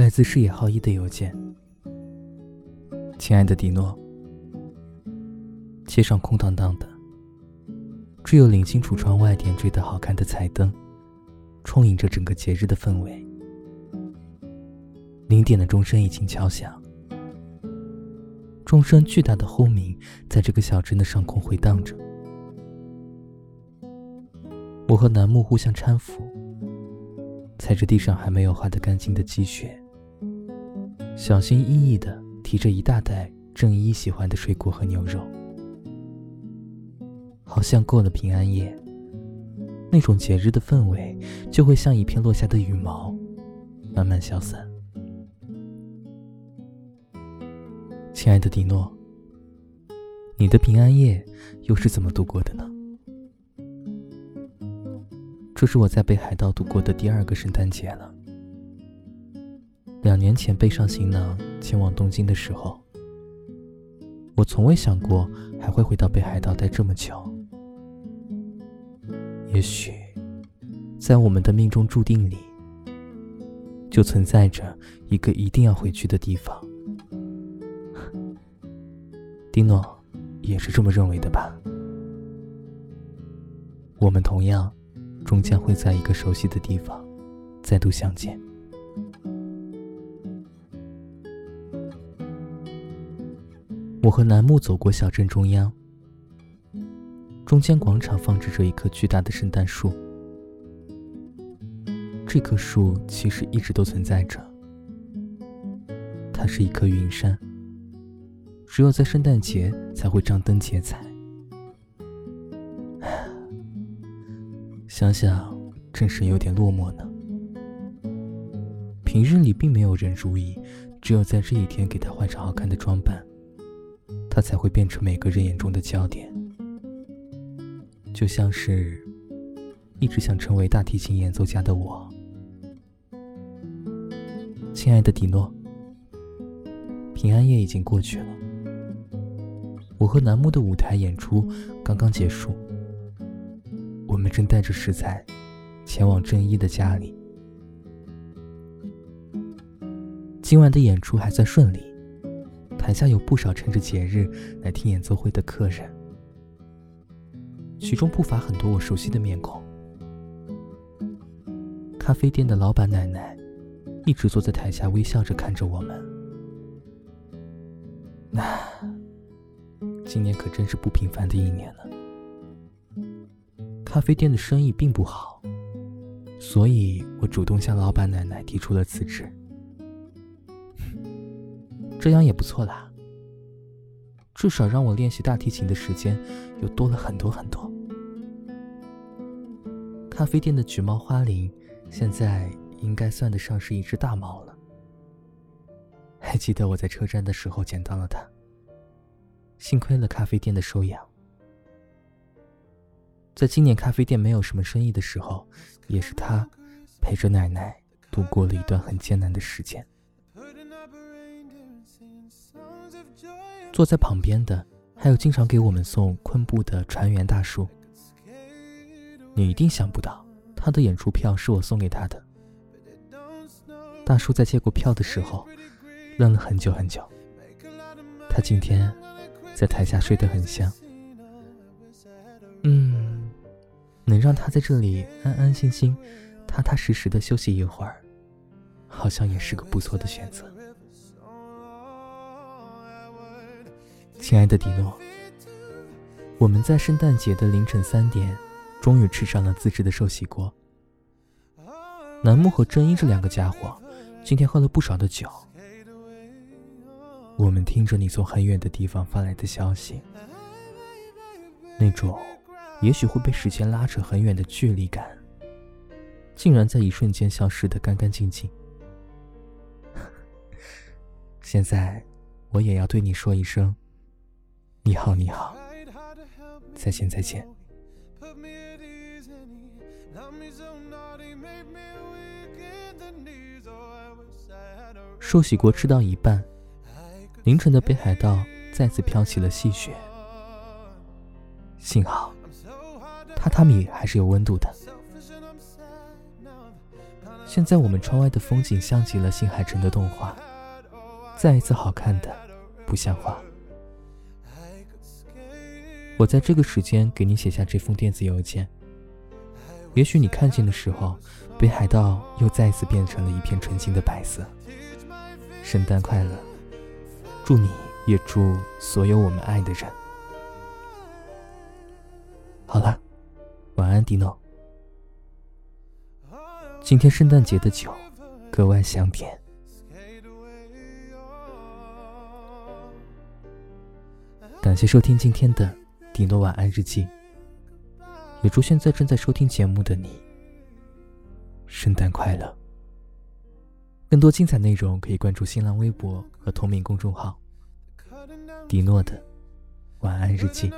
来自视野浩一的邮件。亲爱的迪诺，街上空荡荡的，只有零星橱窗外点缀的好看的彩灯，充盈着整个节日的氛围。零点的钟声已经敲响，钟声巨大的轰鸣在这个小镇的上空回荡着。我和楠木互相搀扶，踩着地上还没有化得干净的积雪，小心翼翼地。提着一大袋正一喜欢的水果和牛肉，好像过了平安夜，那种节日的氛围就会像一片落下的羽毛，慢慢消散。亲爱的迪诺，你的平安夜又是怎么度过的呢？这是我在北海道度过的第二个圣诞节了。两年前背上行囊前往东京的时候，我从未想过还会回到北海道待这么久。也许，在我们的命中注定里，就存在着一个一定要回去的地方。蒂诺也是这么认为的吧？我们同样，终将会在一个熟悉的地方再度相见。我和楠木走过小镇中央，中间广场放置着一棵巨大的圣诞树。这棵树其实一直都存在着，它是一棵云杉，只有在圣诞节才会张灯结彩。想想真是有点落寞呢。平日里并没有人注意，只有在这一天给它换上好看的装扮。他才会变成每个人眼中的焦点，就像是一直想成为大提琴演奏家的我。亲爱的迪诺，平安夜已经过去了，我和楠木的舞台演出刚刚结束，我们正带着食材前往正一的家里。今晚的演出还算顺利。台下有不少趁着节日来听演奏会的客人，其中不乏很多我熟悉的面孔。咖啡店的老板奶奶一直坐在台下微笑着看着我们。那今年可真是不平凡的一年了。咖啡店的生意并不好，所以我主动向老板奶奶提出了辞职。这样也不错啦，至少让我练习大提琴的时间又多了很多很多。咖啡店的橘猫花铃现在应该算得上是一只大猫了。还记得我在车站的时候捡到了它，幸亏了咖啡店的收养。在今年咖啡店没有什么生意的时候，也是它陪着奶奶度过了一段很艰难的时间。坐在旁边的还有经常给我们送昆布的船员大叔。你一定想不到，他的演出票是我送给他的。大叔在接过票的时候，愣了很久很久。他今天在台下睡得很香。嗯，能让他在这里安安心心、踏踏实实的休息一会儿，好像也是个不错的选择。亲爱的迪诺，我们在圣诞节的凌晨三点，终于吃上了自制的寿喜锅。楠木和真一这两个家伙，今天喝了不少的酒。我们听着你从很远的地方发来的消息，那种也许会被时间拉扯很远的距离感，竟然在一瞬间消失的干干净净。现在，我也要对你说一声。你好，你好，再见，再见。寿喜锅吃到一半，凌晨的北海道再次飘起了细雪。幸好，榻榻米还是有温度的。现在我们窗外的风景像极了新海诚的动画，再一次好看的不像话。我在这个时间给你写下这封电子邮件，也许你看见的时候，北海道又再次变成了一片纯净的白色。圣诞快乐，祝你也祝所有我们爱的人。好了，晚安，迪诺。今天圣诞节的酒格外香甜。感谢收听今天的。迪诺晚安日记，也祝现在正在收听节目的你圣诞快乐。更多精彩内容可以关注新浪微博和同名公众号“迪诺的晚安日记”。